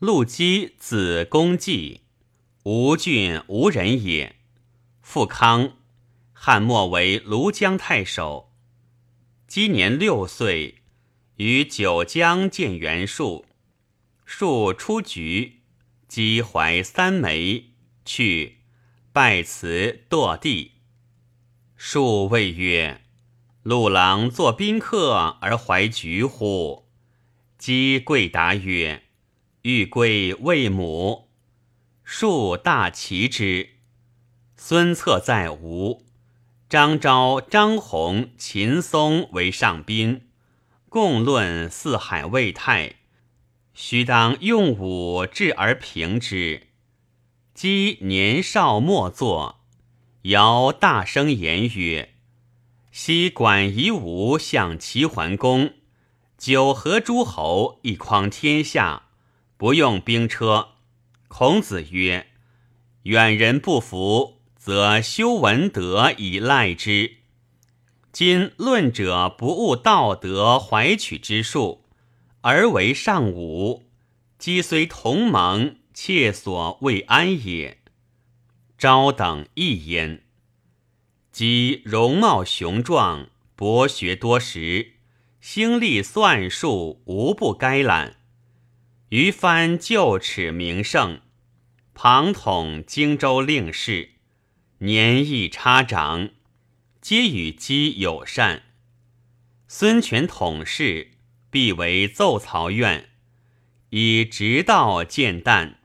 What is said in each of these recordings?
陆基子公季，吴郡吴人也。富康，汉末为庐江太守。基年六岁，于九江见袁术，术出局，基怀三枚，去拜辞堕地。术谓曰：“陆郎作宾客而怀菊乎？”姬贵答曰：“欲归魏母。”术大齐之。孙策在吴，张昭、张宏、秦松为上宾，共论四海未泰，须当用武治而平之。姬年少莫作，尧大声言曰：“昔管夷吾向齐桓公，九合诸侯，一匡天下，不用兵车。”孔子曰：“远人不服。”则修文德以赖之。今论者不务道德怀取之术，而为上武。积虽同盟，切所未安也。昭等亦焉。即容貌雄壮，博学多识，兴利算术，无不该览。于藩旧齿名盛，庞统荆州令事。年亦差长，皆与姬友善。孙权统事，必为奏曹院，以直道见旦。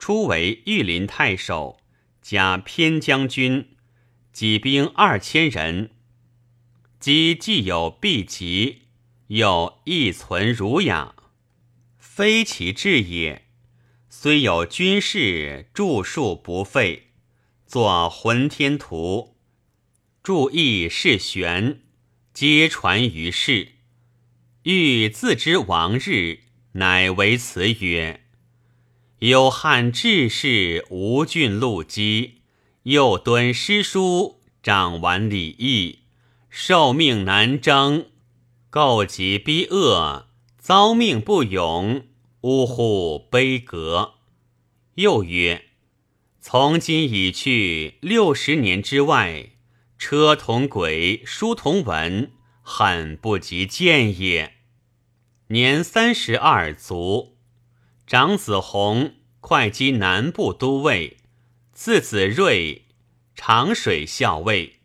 初为御林太守，加偏将军，己兵二千人。姬既有避疾，又亦存儒雅，非其志也。虽有军事，著述不废。作浑天图，注意是玄，皆传于世。欲自知亡日，乃为辞曰：“有汉志士吴郡陆基，又敦诗书，掌玩礼义，受命难征，构疾逼恶，遭命不勇，呜呼悲格。”又曰。从今已去六十年之外，车同轨，书同文，很不及见也。年三十二卒。长子弘会稽南部都尉，次子睿长水校尉。